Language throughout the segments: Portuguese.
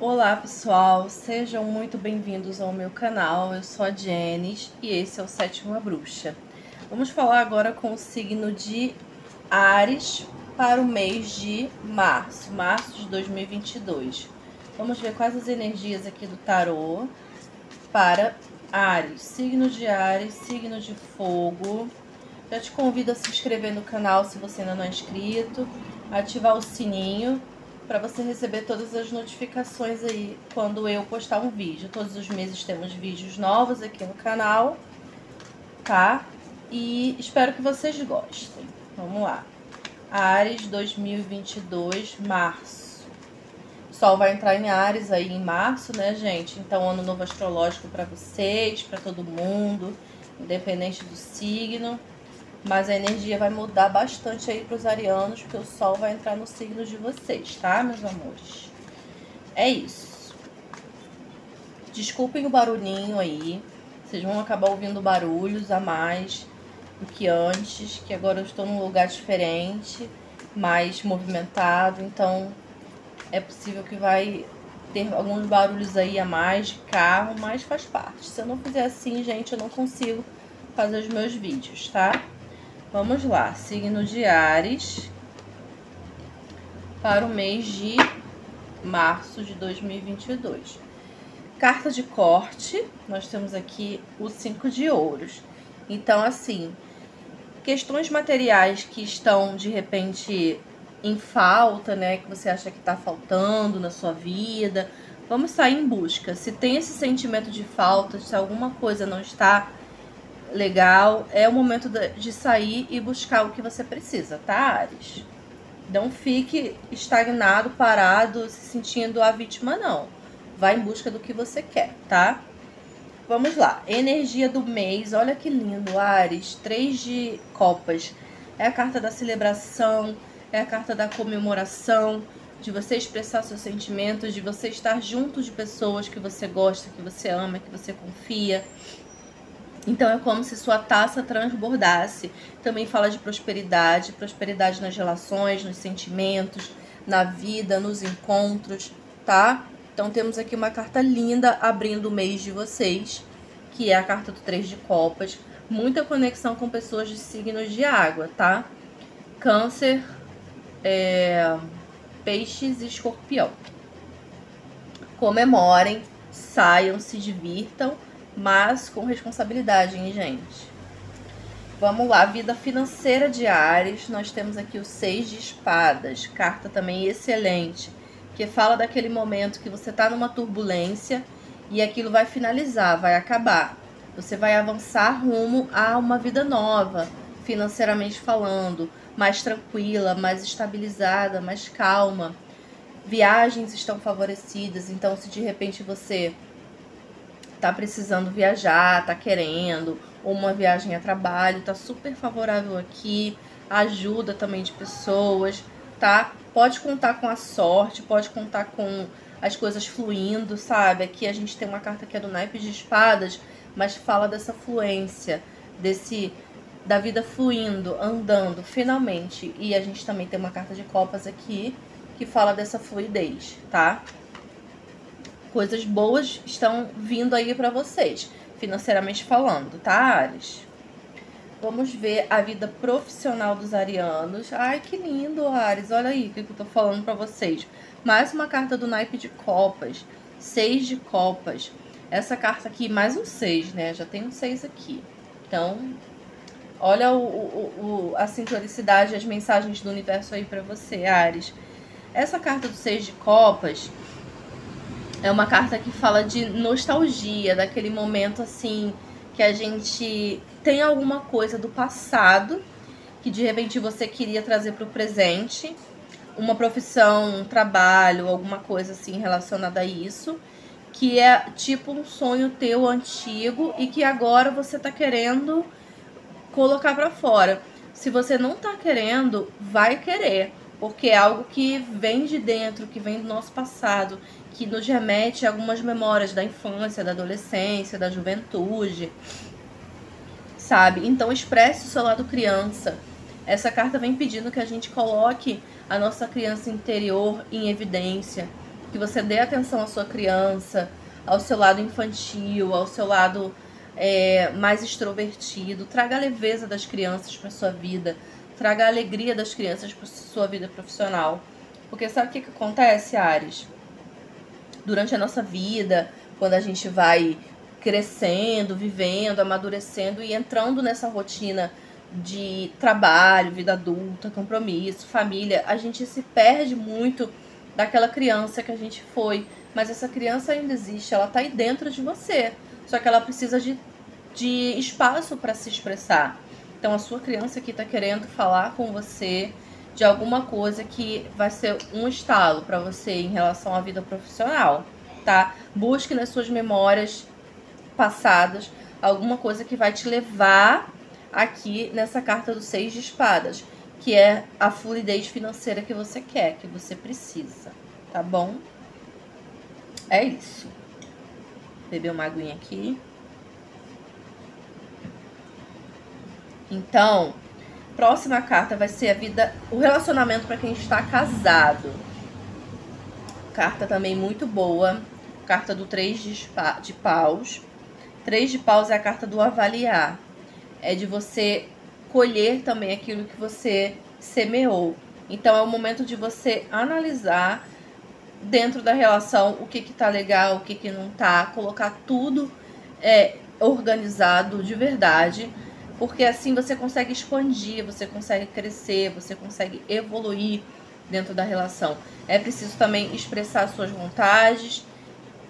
Olá pessoal, sejam muito bem-vindos ao meu canal. Eu sou a Jenis e esse é o Sétima Bruxa. Vamos falar agora com o signo de Ares para o mês de março, março de 2022. Vamos ver quais as energias aqui do tarô para Ares, signo de Ares, signo de fogo. Já te convido a se inscrever no canal se você ainda não é inscrito, ativar o sininho para você receber todas as notificações aí quando eu postar um vídeo. Todos os meses temos vídeos novos aqui no canal, tá? E espero que vocês gostem. Vamos lá. Ares 2022, março. Sol vai entrar em Ares aí em março, né, gente? Então, ano novo astrológico para vocês, para todo mundo, independente do signo. Mas a energia vai mudar bastante aí para os arianos, porque o Sol vai entrar no signo de vocês, tá, meus amores? É isso. Desculpem o barulhinho aí. Vocês vão acabar ouvindo barulhos a mais do que antes, que agora eu estou num lugar diferente, mais movimentado, então é possível que vai ter alguns barulhos aí a mais de carro, mas faz parte. Se eu não fizer assim, gente, eu não consigo fazer os meus vídeos, tá? Vamos lá, signo de Ares para o mês de março de 2022. Carta de corte, nós temos aqui o cinco de ouros. Então, assim, questões materiais que estão de repente em falta, né, que você acha que está faltando na sua vida, vamos sair em busca. Se tem esse sentimento de falta, se alguma coisa não está legal, é o momento de sair e buscar o que você precisa, tá, Ares? Não fique estagnado, parado, se sentindo a vítima, não. Vai em busca do que você quer, tá? Vamos lá. Energia do mês. Olha que lindo, Ares. Três de copas. É a carta da celebração, é a carta da comemoração, de você expressar seus sentimentos, de você estar junto de pessoas que você gosta, que você ama, que você confia. Então é como se sua taça transbordasse. Também fala de prosperidade, prosperidade nas relações, nos sentimentos, na vida, nos encontros, tá? Então temos aqui uma carta linda abrindo o mês de vocês, que é a carta do Três de Copas. Muita conexão com pessoas de signos de água, tá? Câncer, é, peixes e escorpião. Comemorem, saiam, se divirtam mas com responsabilidade, hein, gente? Vamos lá, vida financeira de Ares. Nós temos aqui o Seis de Espadas, carta também excelente, que fala daquele momento que você está numa turbulência e aquilo vai finalizar, vai acabar. Você vai avançar rumo a uma vida nova, financeiramente falando, mais tranquila, mais estabilizada, mais calma. Viagens estão favorecidas, então se de repente você tá precisando viajar, tá querendo, ou uma viagem a trabalho, tá super favorável aqui, ajuda também de pessoas, tá? Pode contar com a sorte, pode contar com as coisas fluindo, sabe? Aqui a gente tem uma carta que é do naipe de espadas, mas fala dessa fluência, desse da vida fluindo, andando, finalmente. E a gente também tem uma carta de copas aqui que fala dessa fluidez, tá? Coisas boas estão vindo aí para vocês, financeiramente falando, tá, Ares? Vamos ver a vida profissional dos arianos. Ai, que lindo, Ares. Olha aí o que eu tô falando para vocês. Mais uma carta do naipe de copas. Seis de copas. Essa carta aqui, mais um seis, né? Já tem um seis aqui. Então, olha o, o, o, a sincronicidade, as mensagens do universo aí para você, Ares. Essa carta do seis de copas é uma carta que fala de nostalgia, daquele momento assim que a gente tem alguma coisa do passado que de repente você queria trazer para o presente, uma profissão, um trabalho, alguma coisa assim relacionada a isso, que é tipo um sonho teu antigo e que agora você tá querendo colocar para fora. Se você não tá querendo, vai querer, porque é algo que vem de dentro, que vem do nosso passado que nos remete a algumas memórias da infância, da adolescência, da juventude, sabe? Então expresse o seu lado criança. Essa carta vem pedindo que a gente coloque a nossa criança interior em evidência, que você dê atenção à sua criança, ao seu lado infantil, ao seu lado é, mais extrovertido. Traga a leveza das crianças para sua vida, traga a alegria das crianças para sua vida profissional. Porque sabe o que, que acontece, Ares? Durante a nossa vida, quando a gente vai crescendo, vivendo, amadurecendo e entrando nessa rotina de trabalho, vida adulta, compromisso, família, a gente se perde muito daquela criança que a gente foi. Mas essa criança ainda existe, ela tá aí dentro de você. Só que ela precisa de, de espaço para se expressar. Então a sua criança aqui tá querendo falar com você de alguma coisa que vai ser um estalo para você em relação à vida profissional, tá? Busque nas suas memórias passadas alguma coisa que vai te levar aqui nessa carta do Seis de Espadas, que é a fluidez financeira que você quer, que você precisa, tá bom? É isso. Beber uma aguinha aqui. Então, próxima carta vai ser a vida, o relacionamento para quem está casado. Carta também muito boa. Carta do três de, de paus. Três de paus é a carta do avaliar é de você colher também aquilo que você semeou. Então é o momento de você analisar dentro da relação o que que tá legal, o que que não tá, colocar tudo é, organizado de verdade, porque assim você consegue expandir, você consegue crescer, você consegue evoluir dentro da relação. É preciso também expressar suas vontades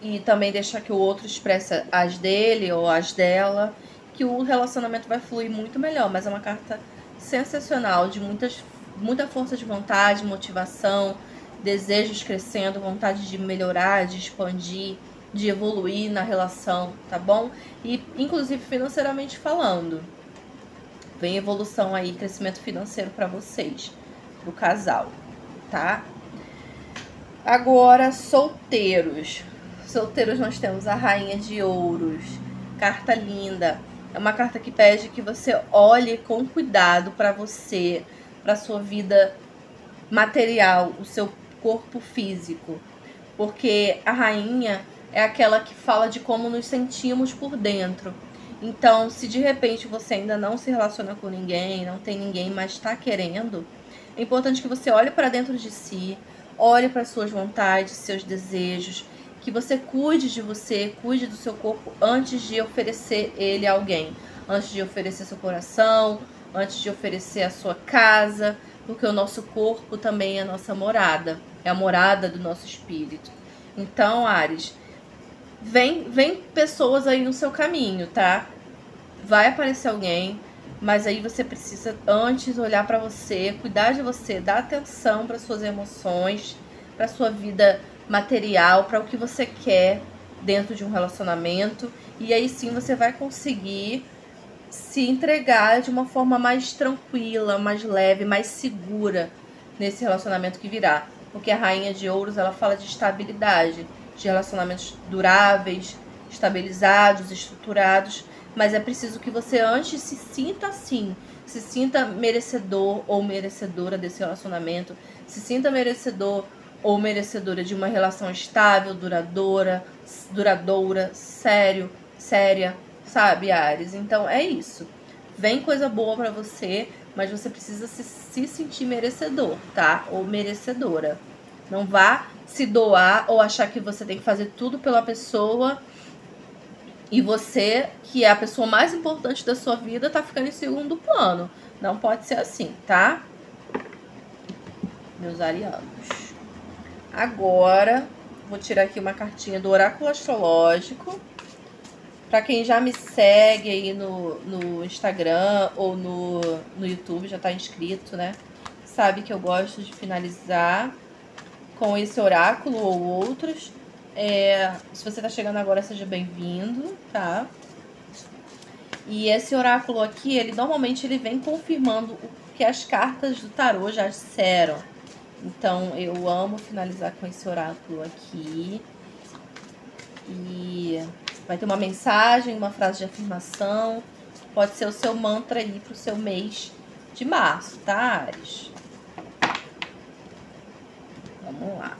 e também deixar que o outro expresse as dele ou as dela que o relacionamento vai fluir muito melhor. Mas é uma carta sensacional, de muitas, muita força de vontade, motivação, desejos crescendo, vontade de melhorar, de expandir, de evoluir na relação, tá bom? E inclusive financeiramente falando. Vem evolução aí, crescimento financeiro para vocês, pro casal, tá? Agora, solteiros. Solteiros nós temos a Rainha de Ouros. Carta linda. É uma carta que pede que você olhe com cuidado para você, para sua vida material, o seu corpo físico. Porque a rainha é aquela que fala de como nos sentimos por dentro. Então, se de repente você ainda não se relaciona com ninguém, não tem ninguém, mas está querendo, é importante que você olhe para dentro de si, olhe para suas vontades, seus desejos que você cuide de você, cuide do seu corpo antes de oferecer ele a alguém, antes de oferecer seu coração, antes de oferecer a sua casa, porque o nosso corpo também é a nossa morada, é a morada do nosso espírito. Então, Ares, vem, vem pessoas aí no seu caminho, tá? Vai aparecer alguém, mas aí você precisa antes olhar para você, cuidar de você, dar atenção para suas emoções, para sua vida material para o que você quer dentro de um relacionamento e aí sim você vai conseguir se entregar de uma forma mais tranquila, mais leve, mais segura nesse relacionamento que virá. Porque a rainha de ouros, ela fala de estabilidade, de relacionamentos duráveis, estabilizados, estruturados, mas é preciso que você antes se sinta assim, se sinta merecedor ou merecedora desse relacionamento, se sinta merecedor ou merecedora de uma relação estável, duradoura, duradoura, sério, séria, sabe, Ares? Então é isso. Vem coisa boa para você, mas você precisa se, se sentir merecedor, tá? Ou merecedora. Não vá se doar ou achar que você tem que fazer tudo pela pessoa e você, que é a pessoa mais importante da sua vida, tá ficando em segundo plano. Não pode ser assim, tá? Meus arianos. Agora, vou tirar aqui uma cartinha do oráculo astrológico. Para quem já me segue aí no, no Instagram ou no, no YouTube, já está inscrito, né? Sabe que eu gosto de finalizar com esse oráculo ou outros. É, se você está chegando agora, seja bem-vindo, tá? E esse oráculo aqui, ele normalmente ele vem confirmando o que as cartas do tarô já disseram. Então eu amo finalizar com esse oráculo aqui. E vai ter uma mensagem, uma frase de afirmação. Pode ser o seu mantra aí pro seu mês de março, tá, Ares? Vamos lá.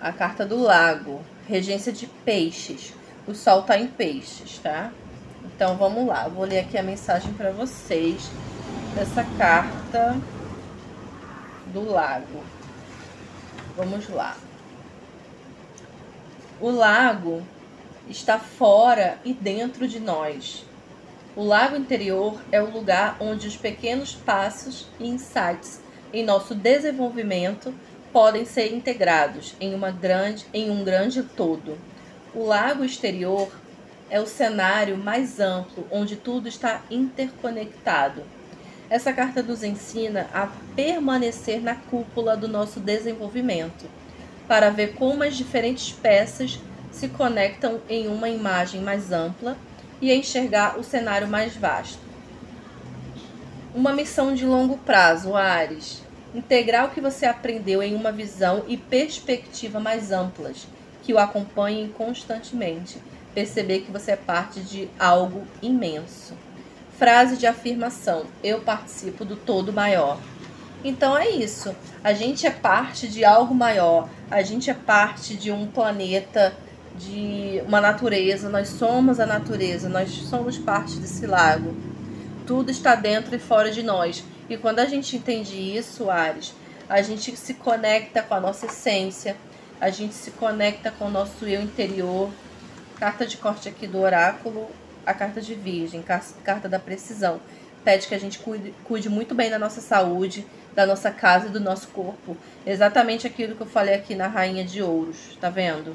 a carta do lago, regência de peixes. O sol tá em peixes, tá? Então vamos lá, vou ler aqui a mensagem para vocês dessa carta do lago. Vamos lá. O lago está fora e dentro de nós. O lago interior é o lugar onde os pequenos passos e insights em nosso desenvolvimento podem ser integrados em, uma grande, em um grande todo. O lago exterior é o cenário mais amplo onde tudo está interconectado. Essa carta nos ensina a permanecer na cúpula do nosso desenvolvimento, para ver como as diferentes peças se conectam em uma imagem mais ampla e enxergar o cenário mais vasto. Uma missão de longo prazo, Ares. Integrar o que você aprendeu em uma visão e perspectiva mais amplas, que o acompanhem constantemente. Perceber que você é parte de algo imenso. Frase de afirmação: Eu participo do todo maior. Então é isso. A gente é parte de algo maior. A gente é parte de um planeta de uma natureza, nós somos a natureza, nós somos parte desse lago. Tudo está dentro e fora de nós. E quando a gente entende isso, Ares, a gente se conecta com a nossa essência, a gente se conecta com o nosso eu interior. Carta de corte aqui do oráculo, a carta de virgem, carta da precisão. Pede que a gente cuide, cuide muito bem da nossa saúde, da nossa casa e do nosso corpo. Exatamente aquilo que eu falei aqui na Rainha de Ouros, tá vendo?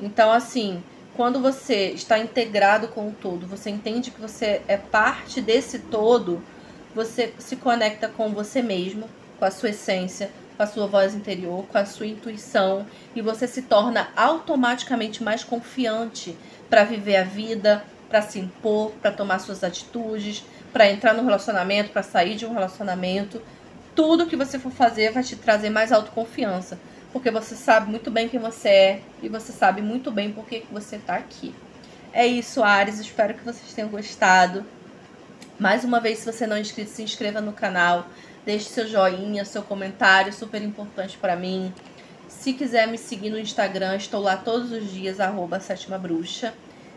Então, assim, quando você está integrado com o todo, você entende que você é parte desse todo, você se conecta com você mesmo, com a sua essência, com a sua voz interior, com a sua intuição e você se torna automaticamente mais confiante para viver a vida, para se impor, para tomar suas atitudes, para entrar no relacionamento, para sair de um relacionamento. Tudo que você for fazer vai te trazer mais autoconfiança porque você sabe muito bem quem você é e você sabe muito bem por que você está aqui. É isso, Ares. Espero que vocês tenham gostado. Mais uma vez, se você não é inscrito, se inscreva no canal. Deixe seu joinha, seu comentário, super importante para mim. Se quiser me seguir no Instagram, estou lá todos os dias, arroba sétima bruxa.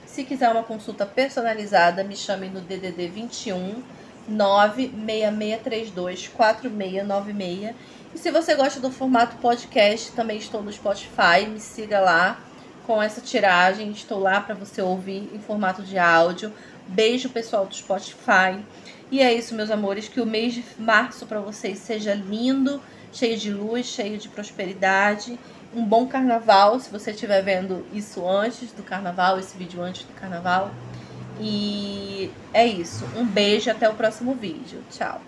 Se quiser uma consulta personalizada, me chame no DDD 21 96632 4696 e se você gosta do formato podcast, também estou no Spotify, me siga lá com essa tiragem. Estou lá para você ouvir em formato de áudio. Beijo, pessoal do Spotify. E é isso, meus amores, que o mês de março para vocês seja lindo, cheio de luz, cheio de prosperidade. Um bom carnaval, se você estiver vendo isso antes do carnaval, esse vídeo antes do carnaval. E é isso. Um beijo, até o próximo vídeo. Tchau.